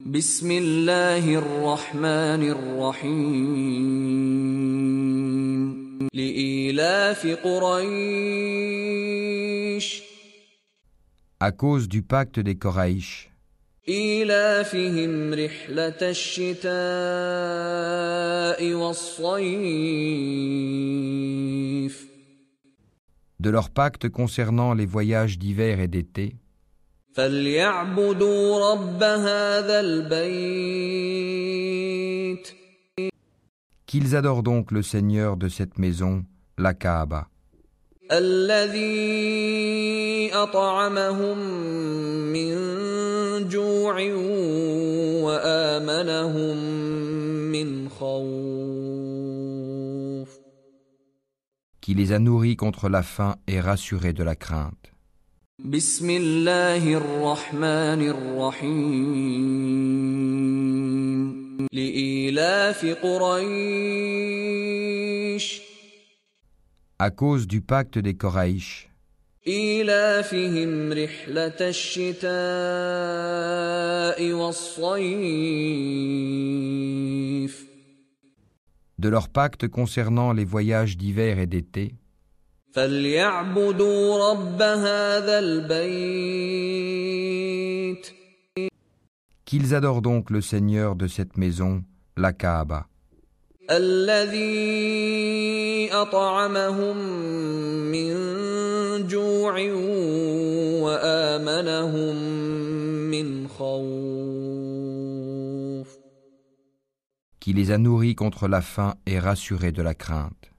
بسم الله الرحمن الرحيم لإيلاف قريش À cause du pacte des Koraïch, إيلافهم رحلة الشتاء والصيف de leur pacte concernant les voyages d'hiver et d'été, فليعبدوا رب هذا البيت qu'ils adorent donc le Seigneur de cette maison, la Kaaba, الذي أطعمهم من جوع وآمنهم من خوف qui les a nourris contre la faim et rassurés de la crainte. بسم الله الرحمن الرحيم لإيلاف قريش À cause du pacte des Koraïch, إيلافهم رحلة الشتاء والصيف de leur pacte concernant les voyages d'hiver et d'été, فليعبدوا رب هذا البيت qu'ils adorent donc le Seigneur de cette maison, la Kaaba, الذي أطعمهم من جوع وآمنهم من خوف qui les a nourris contre la faim et rassurés de la crainte.